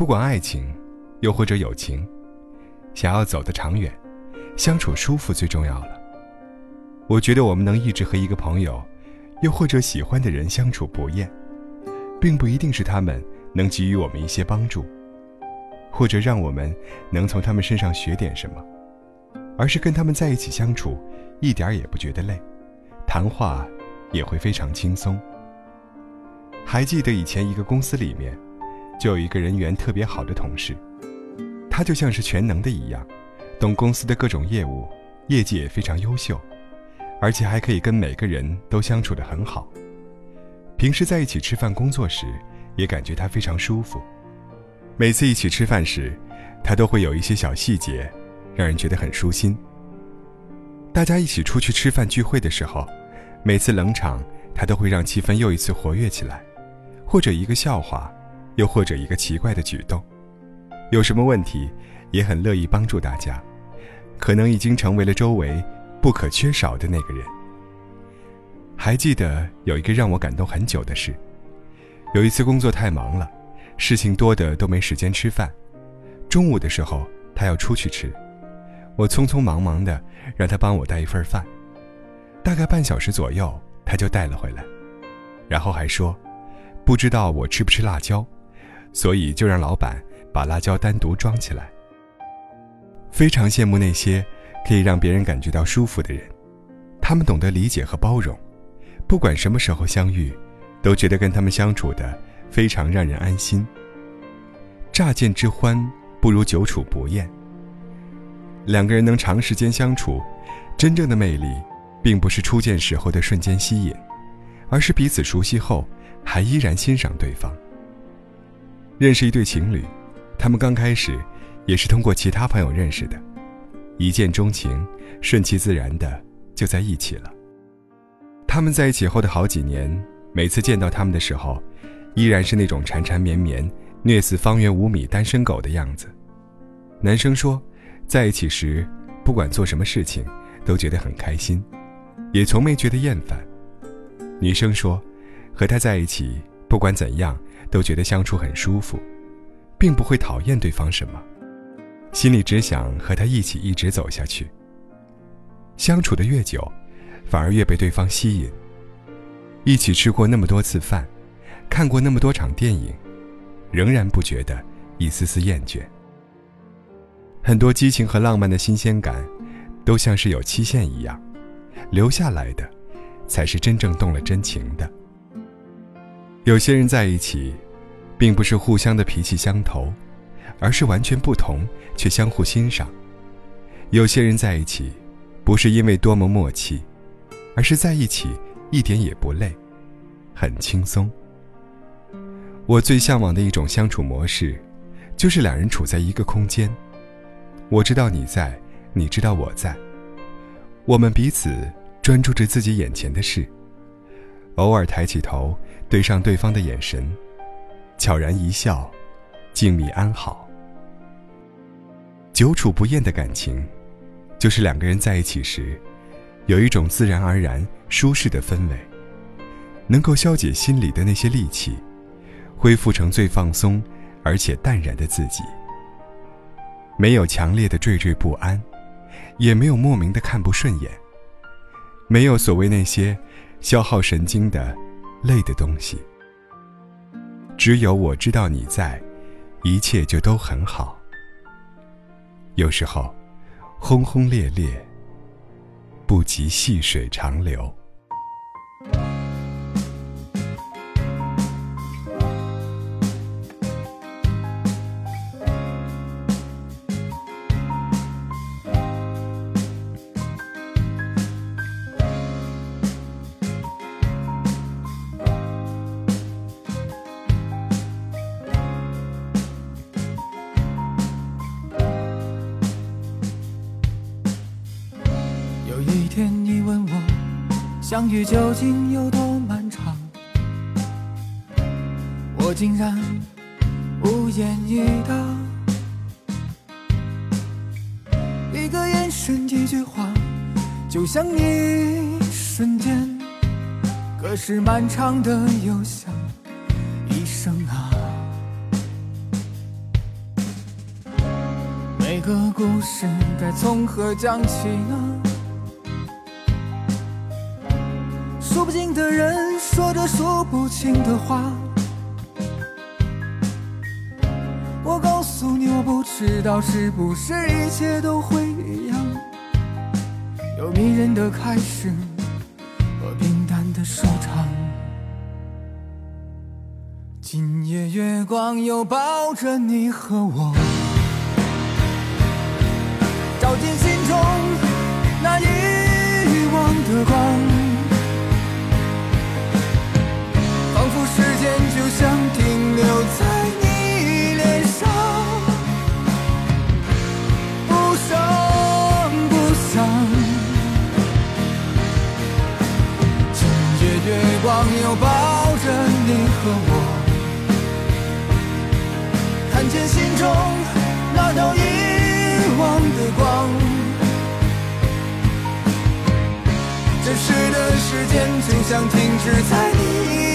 不管爱情，又或者友情，想要走得长远，相处舒服最重要了。我觉得我们能一直和一个朋友，又或者喜欢的人相处不厌，并不一定是他们能给予我们一些帮助，或者让我们能从他们身上学点什么，而是跟他们在一起相处，一点也不觉得累，谈话也会非常轻松。还记得以前一个公司里面，就有一个人缘特别好的同事，他就像是全能的一样，懂公司的各种业务，业绩也非常优秀。而且还可以跟每个人都相处得很好。平时在一起吃饭、工作时，也感觉他非常舒服。每次一起吃饭时，他都会有一些小细节，让人觉得很舒心。大家一起出去吃饭聚会的时候，每次冷场，他都会让气氛又一次活跃起来，或者一个笑话，又或者一个奇怪的举动。有什么问题，也很乐意帮助大家，可能已经成为了周围。不可缺少的那个人。还记得有一个让我感动很久的事。有一次工作太忙了，事情多的都没时间吃饭。中午的时候，他要出去吃，我匆匆忙忙的让他帮我带一份饭。大概半小时左右，他就带了回来，然后还说，不知道我吃不吃辣椒，所以就让老板把辣椒单独装起来。非常羡慕那些。可以让别人感觉到舒服的人，他们懂得理解和包容，不管什么时候相遇，都觉得跟他们相处的非常让人安心。乍见之欢不如久处不厌。两个人能长时间相处，真正的魅力，并不是初见时候的瞬间吸引，而是彼此熟悉后还依然欣赏对方。认识一对情侣，他们刚开始也是通过其他朋友认识的。一见钟情，顺其自然的就在一起了。他们在一起后的好几年，每次见到他们的时候，依然是那种缠缠绵绵、虐死方圆五米单身狗的样子。男生说，在一起时，不管做什么事情，都觉得很开心，也从没觉得厌烦。女生说，和他在一起，不管怎样，都觉得相处很舒服，并不会讨厌对方什么。心里只想和他一起一直走下去。相处的越久，反而越被对方吸引。一起吃过那么多次饭，看过那么多场电影，仍然不觉得一丝丝厌倦。很多激情和浪漫的新鲜感，都像是有期限一样，留下来的，才是真正动了真情的。有些人在一起，并不是互相的脾气相投。而是完全不同却相互欣赏。有些人在一起，不是因为多么默契，而是在一起一点也不累，很轻松。我最向往的一种相处模式，就是两人处在一个空间，我知道你在，你知道我在，我们彼此专注着自己眼前的事，偶尔抬起头对上对方的眼神，悄然一笑，静谧安好。久处不厌的感情，就是两个人在一起时，有一种自然而然舒适的氛围，能够消解心里的那些戾气，恢复成最放松而且淡然的自己。没有强烈的惴惴不安，也没有莫名的看不顺眼，没有所谓那些消耗神经的累的东西。只有我知道你在，一切就都很好。有时候，轰轰烈烈不及细水长流。相遇究竟有多漫长？我竟然无言以答。一个眼神，一句话，就像一瞬间。可是漫长的，又像一生啊。每个故事该从何讲起呢？数不尽的人说着数不清的话。我告诉你，我不知道是不是一切都会一样，有迷人的开始和平淡的收场。今夜月光又抱着你和我，照进心中那遗忘的光。时间就像停止在你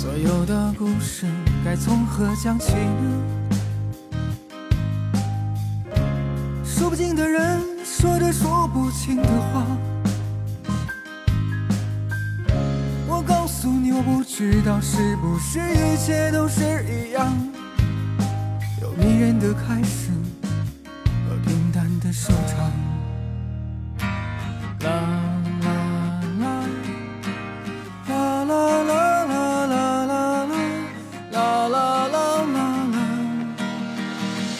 所有的故事该从何讲起呢？说不尽的人说着说不清的话。我告诉你，我不知道是不是一切都是一样，有迷人的开始。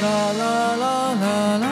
啦啦啦啦啦